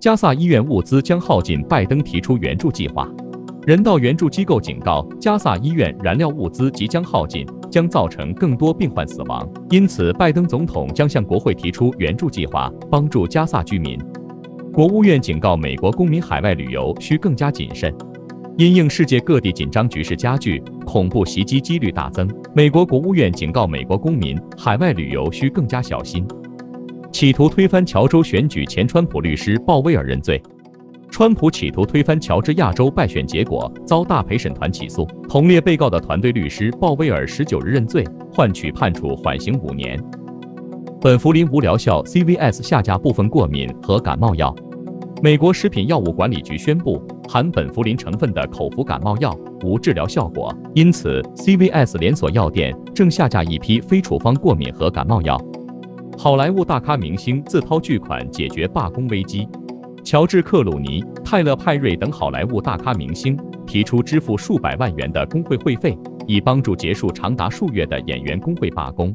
加萨医院物资将耗尽，拜登提出援助计划。人道援助机构警告，加萨医院燃料物资即将耗尽，将造成更多病患死亡。因此，拜登总统将向国会提出援助计划，帮助加萨居民。国务院警告美国公民海外旅游需更加谨慎，因应世界各地紧张局势加剧，恐怖袭击几率大增。美国国务院警告美国公民海外旅游需更加小心。企图推翻乔州选举前川普律师鲍威尔认罪。川普企图推翻乔治亚州败选结果，遭大陪审团起诉。同列被告的团队律师鲍威尔十九日认罪，换取判处缓刑五年。本福林无疗效，CVS 下架部分过敏和感冒药。美国食品药物管理局宣布，含本福林成分的口服感冒药无治疗效果，因此 CVS 连锁药店正下架一批非处方过敏和感冒药。好莱坞大咖明星自掏巨款解决罢工危机。乔治·克鲁尼、泰勒·派瑞等好莱坞大咖明星提出支付数百万元的工会会费，以帮助结束长达数月的演员工会罢工。